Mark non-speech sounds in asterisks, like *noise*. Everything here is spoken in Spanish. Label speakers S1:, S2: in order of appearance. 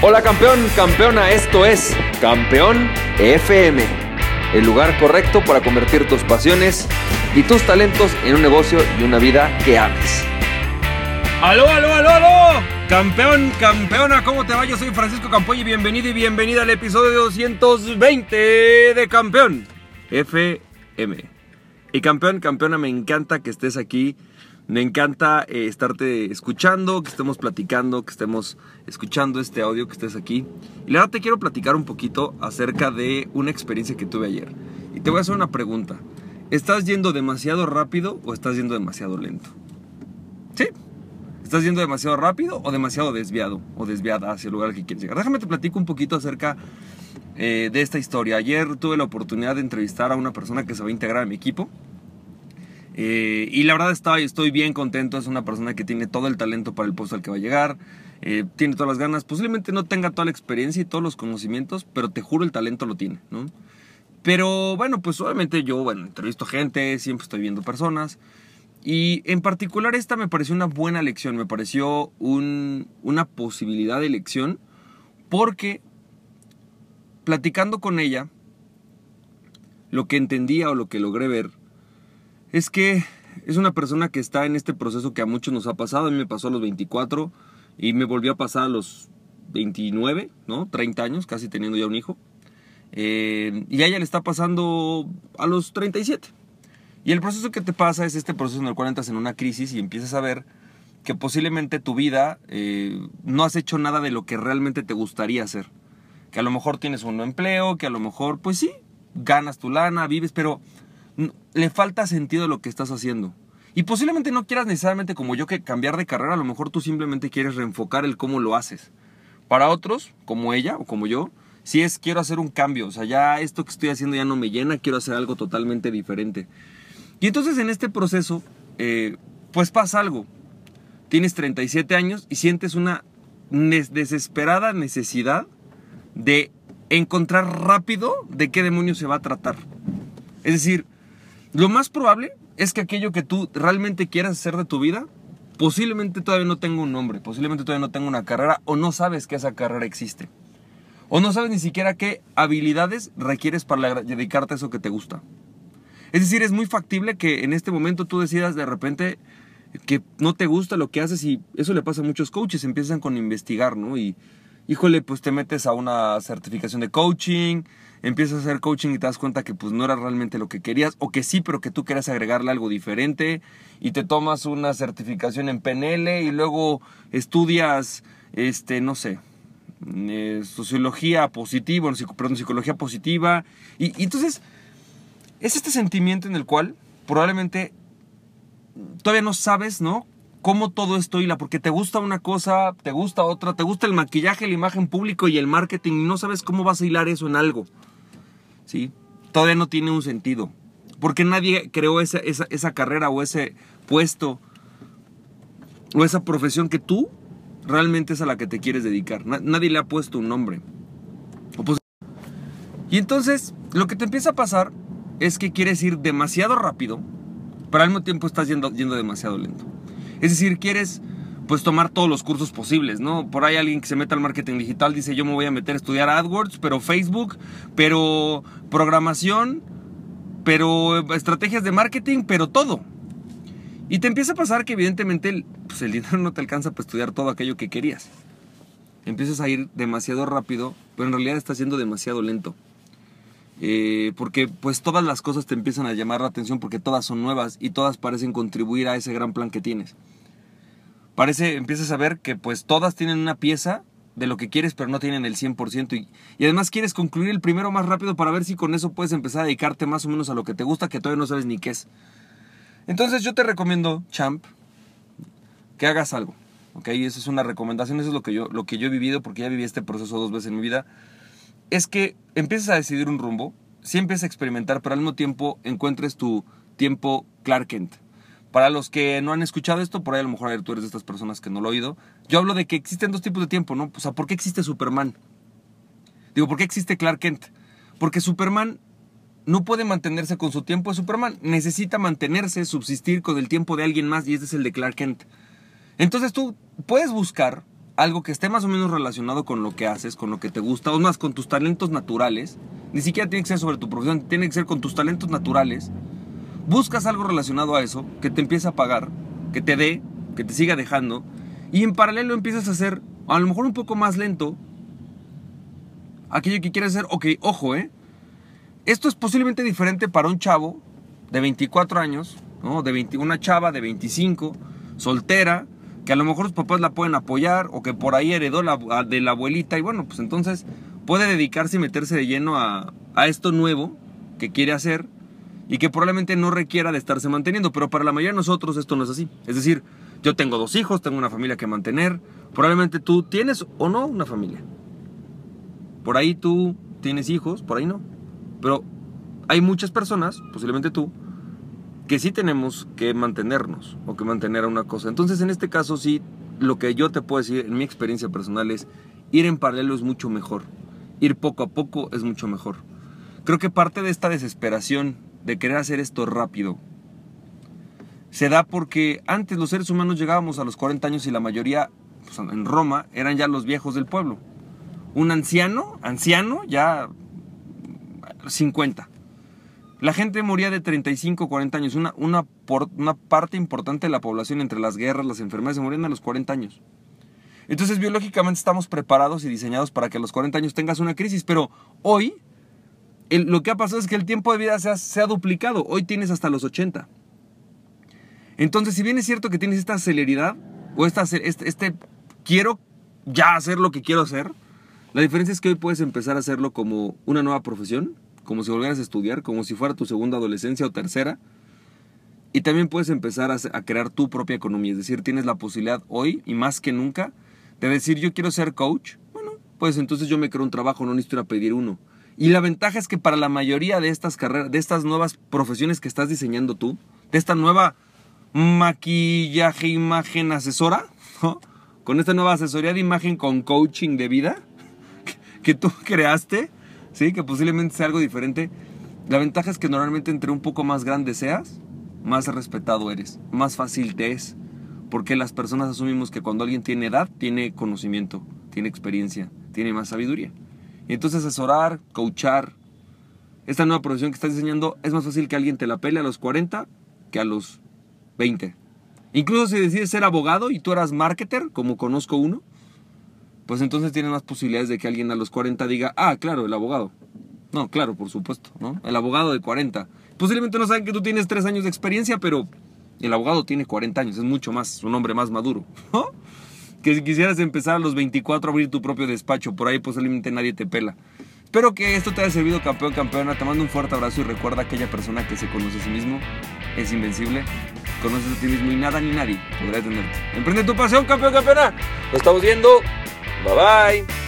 S1: Hola campeón, campeona, esto es Campeón FM, el lugar correcto para convertir tus pasiones y tus talentos en un negocio y una vida que ames.
S2: ¡Aló, aló, aló, aló! Campeón, campeona, ¿cómo te va? Yo soy Francisco Campoy y bienvenido y bienvenida al episodio 220 de Campeón FM. Y campeón, campeona, me encanta que estés aquí me encanta eh, estarte escuchando, que estemos platicando, que estemos escuchando este audio, que estés aquí. Y verdad te quiero platicar un poquito acerca de una experiencia que tuve ayer. Y te voy a hacer una pregunta. ¿Estás yendo demasiado rápido o estás yendo demasiado lento? ¿Sí? ¿Estás yendo demasiado rápido o demasiado desviado o desviada hacia el lugar al que quieres llegar? Déjame te platico un poquito acerca eh, de esta historia. Ayer tuve la oportunidad de entrevistar a una persona que se va a integrar a mi equipo. Eh, y la verdad estoy, estoy bien contento, es una persona que tiene todo el talento para el puesto al que va a llegar, eh, tiene todas las ganas, posiblemente no tenga toda la experiencia y todos los conocimientos, pero te juro el talento lo tiene, ¿no? Pero bueno, pues obviamente yo, bueno, entrevisto gente, siempre estoy viendo personas. Y en particular esta me pareció una buena lección, me pareció una posibilidad de elección porque platicando con ella, lo que entendía o lo que logré ver es que es una persona que está en este proceso que a muchos nos ha pasado. A mí me pasó a los 24 y me volvió a pasar a los 29, ¿no? 30 años, casi teniendo ya un hijo. Eh, y a ella le está pasando a los 37. Y el proceso que te pasa es este proceso en el cual entras en una crisis y empiezas a ver que posiblemente tu vida eh, no has hecho nada de lo que realmente te gustaría hacer. Que a lo mejor tienes un empleo, que a lo mejor, pues sí, ganas tu lana, vives, pero le falta sentido a lo que estás haciendo. Y posiblemente no quieras necesariamente como yo que cambiar de carrera, a lo mejor tú simplemente quieres reenfocar el cómo lo haces. Para otros, como ella o como yo, si es quiero hacer un cambio, o sea, ya esto que estoy haciendo ya no me llena, quiero hacer algo totalmente diferente. Y entonces en este proceso, eh, pues pasa algo. Tienes 37 años y sientes una desesperada necesidad de encontrar rápido de qué demonio se va a tratar. Es decir, lo más probable es que aquello que tú realmente quieras hacer de tu vida, posiblemente todavía no tenga un nombre, posiblemente todavía no tenga una carrera o no sabes que esa carrera existe. O no sabes ni siquiera qué habilidades requieres para dedicarte a eso que te gusta. Es decir, es muy factible que en este momento tú decidas de repente que no te gusta lo que haces y eso le pasa a muchos coaches, empiezan con investigar, ¿no? Y híjole, pues te metes a una certificación de coaching, empiezas a hacer coaching y te das cuenta que pues no era realmente lo que querías o que sí, pero que tú querías agregarle algo diferente y te tomas una certificación en PNL y luego estudias, este, no sé, eh, sociología positiva, perdón, psicología positiva y, y entonces es este sentimiento en el cual probablemente todavía no sabes, ¿no? Cómo todo esto hila, porque te gusta una cosa, te gusta otra, te gusta el maquillaje, la imagen público y el marketing y no sabes cómo vas a hilar eso en algo. ¿sí? Todavía no tiene un sentido. Porque nadie creó esa, esa, carrera o ese puesto o esa profesión que tú realmente es a la que te quieres dedicar. nadie le ha puesto un nombre. Pues, y entonces lo que te empieza a pasar es que quieres ir demasiado rápido, pero al mismo tiempo estás yendo, yendo demasiado lento. Es decir, quieres pues tomar todos los cursos posibles, ¿no? Por ahí alguien que se meta al marketing digital dice, yo me voy a meter a estudiar AdWords, pero Facebook, pero programación, pero estrategias de marketing, pero todo. Y te empieza a pasar que evidentemente el, pues dinero *laughs* no te alcanza para estudiar todo aquello que querías. Empiezas a ir demasiado rápido, pero en realidad estás yendo demasiado lento. Eh, porque pues todas las cosas te empiezan a llamar la atención porque todas son nuevas y todas parecen contribuir a ese gran plan que tienes parece, empiezas a ver que pues todas tienen una pieza de lo que quieres, pero no tienen el 100%. Y, y, además quieres concluir el primero más rápido para ver si con eso puedes empezar a dedicarte más o menos a lo que te gusta, que todavía no sabes ni qué es. Entonces yo te recomiendo, champ, que hagas algo. ¿Ok? Esa es una recomendación, eso es lo que, yo, lo que yo he vivido, porque ya viví este proceso dos veces en mi vida. Es que empieces a decidir un rumbo, sí empieces a experimentar, pero al mismo tiempo encuentres tu tiempo Clark Kent. Para los que no han escuchado esto, por ahí a lo mejor tú eres de estas personas que no lo he oído. Yo hablo de que existen dos tipos de tiempo, ¿no? O sea, ¿por qué existe Superman? Digo, ¿por qué existe Clark Kent? Porque Superman no puede mantenerse con su tiempo de Superman. Necesita mantenerse, subsistir con el tiempo de alguien más y este es el de Clark Kent. Entonces tú puedes buscar algo que esté más o menos relacionado con lo que haces, con lo que te gusta, o más con tus talentos naturales. Ni siquiera tiene que ser sobre tu profesión, tiene que ser con tus talentos naturales. Buscas algo relacionado a eso, que te empiece a pagar, que te dé, que te siga dejando, y en paralelo empiezas a hacer, a lo mejor un poco más lento, aquello que quieres hacer. Ok, ojo, ¿eh? Esto es posiblemente diferente para un chavo de 24 años, ¿no? De 20, una chava de 25, soltera, que a lo mejor sus papás la pueden apoyar o que por ahí heredó la, de la abuelita y bueno, pues entonces puede dedicarse y meterse de lleno a, a esto nuevo que quiere hacer y que probablemente no requiera de estarse manteniendo, pero para la mayoría de nosotros esto no es así. Es decir, yo tengo dos hijos, tengo una familia que mantener, probablemente tú tienes o no una familia. Por ahí tú tienes hijos, por ahí no. Pero hay muchas personas, posiblemente tú, que sí tenemos que mantenernos o que mantener a una cosa. Entonces, en este caso, sí, lo que yo te puedo decir en mi experiencia personal es ir en paralelo es mucho mejor. Ir poco a poco es mucho mejor. Creo que parte de esta desesperación de querer hacer esto rápido se da porque antes los seres humanos llegábamos a los 40 años y la mayoría pues, en Roma eran ya los viejos del pueblo. Un anciano, anciano, ya 50 la gente moría de 35, 40 años. Una, una, una parte importante de la población entre las guerras, las enfermedades, se morían a los 40 años. Entonces, biológicamente estamos preparados y diseñados para que a los 40 años tengas una crisis. Pero hoy, lo que ha pasado es que el tiempo de vida se ha, duplicado. Hoy tienes hasta los 80. Entonces, si bien es cierto que tienes esta celeridad, o esta, este, este quiero ya hacer lo que quiero hacer, la diferencia es que hoy puedes empezar a hacerlo como una nueva profesión como si volvieras a estudiar, como si fuera tu segunda adolescencia o tercera. Y también puedes empezar a, crear tu propia economía, es decir, tienes la posibilidad hoy y más que nunca de decir yo quiero ser coach. Bueno, pues entonces yo me creo un trabajo, no necesito ir a pedir uno. Y la ventaja es que para la mayoría de estas carreras, de estas nuevas profesiones que estás diseñando tú, de esta nueva maquillaje, imagen, asesora, *laughs* con esta nueva asesoría de imagen con coaching de vida *laughs* que tú creaste, ¿sí? Que posiblemente sea algo diferente. La ventaja es que normalmente entre un poco más grande seas, más respetado eres, más fácil te es. Porque las personas asumimos que cuando alguien tiene edad, tiene conocimiento, tiene experiencia, tiene más sabiduría. Y entonces asesorar, coachar, esta nueva profesión que estás diseñando, es más fácil que alguien te la pele a los 40 que a los 20. Incluso si decides ser abogado y tú eras marketer, como conozco uno, pues entonces tienes más posibilidades de que alguien a los 40 diga, ah, claro, el abogado. No, claro, por supuesto, ¿no? El abogado de 40. Posiblemente no saben que tú tienes 3 años de experiencia, pero el abogado tiene 40 años, es mucho más, un hombre más maduro, *laughs* ¿no? Que si quisieras empezar a los 24 a abrir tu propio despacho, por ahí posiblemente nadie te pela. Espero que esto te haya servido, campeón, campeona. Te mando un fuerte abrazo y recuerda aquella persona que se conoce a sí mismo es invencible. Conoces a ti mismo y nada ni nadie podrá detenerte. Emprende tu pasión, campeón, campeona. Lo estamos viendo. Bye bye.